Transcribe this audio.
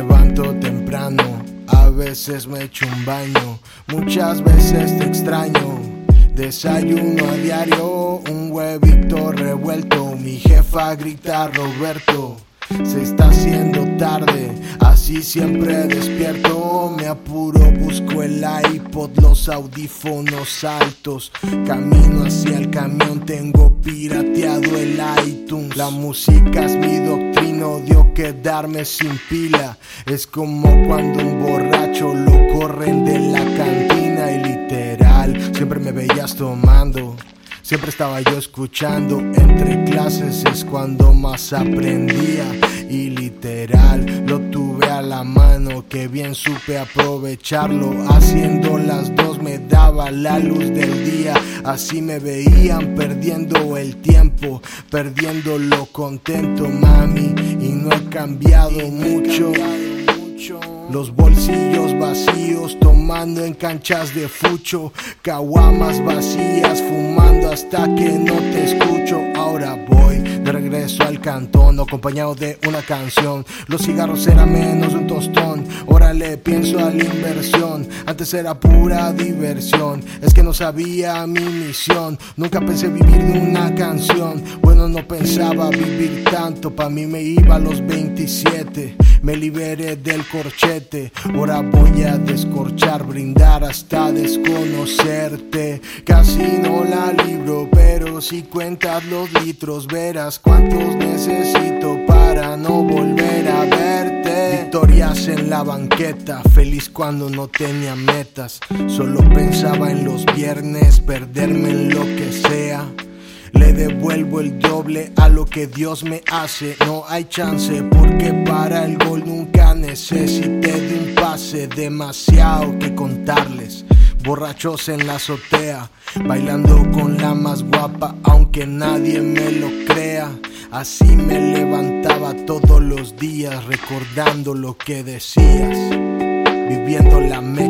levanto temprano, a veces me echo un baño, muchas veces te extraño. Desayuno a diario, un huevito revuelto. Mi jefa grita Roberto. Se está haciendo tarde, así siempre despierto. Me apuro, busco el iPod, los audífonos altos. Camino hacia el camión, tengo pirateado el iTunes. La música es mi doctrina, odio quedarme sin pila. Es como cuando un borracho lo corren de la cantina y literal, siempre me veías tomando. Siempre estaba yo escuchando, entre clases es cuando más aprendía. Y literal lo tuve a la mano, que bien supe aprovecharlo, haciendo las dos me daba la luz del día, así me veían perdiendo el tiempo, perdiendo lo contento mami. Y no he cambiado mucho. Los bolsillos vacíos, tomando en canchas de fucho, caguamas vacías, fumando hasta que no te escucho. Ahora voy de regreso al cantón, acompañado de una canción. Los cigarros eran menos de un tostón, ahora le pienso a la inversión. Antes era pura diversión, es que no sabía mi misión. Nunca pensé vivir de una canción, bueno, no pensaba vivir tanto. Pa' mí me iba a los 27, me liberé del corchete. Ahora voy a descorchar, brindar hasta desconocerte. Casi no la libro, pero si cuentas los litros, verás cuántos necesito para no volver a verte. Victorias en la banqueta, feliz cuando no tenía metas. Solo pensaba en los viernes, perderme en lo que sea. Le devuelvo el doble a lo que Dios me hace. No hay chance porque para el gol nunca necesité de un pase. Demasiado que contarles. Borrachos en la azotea, bailando con la más guapa, aunque nadie me lo crea. Así me levantaba todos los días, recordando lo que decías, viviendo la fantasía.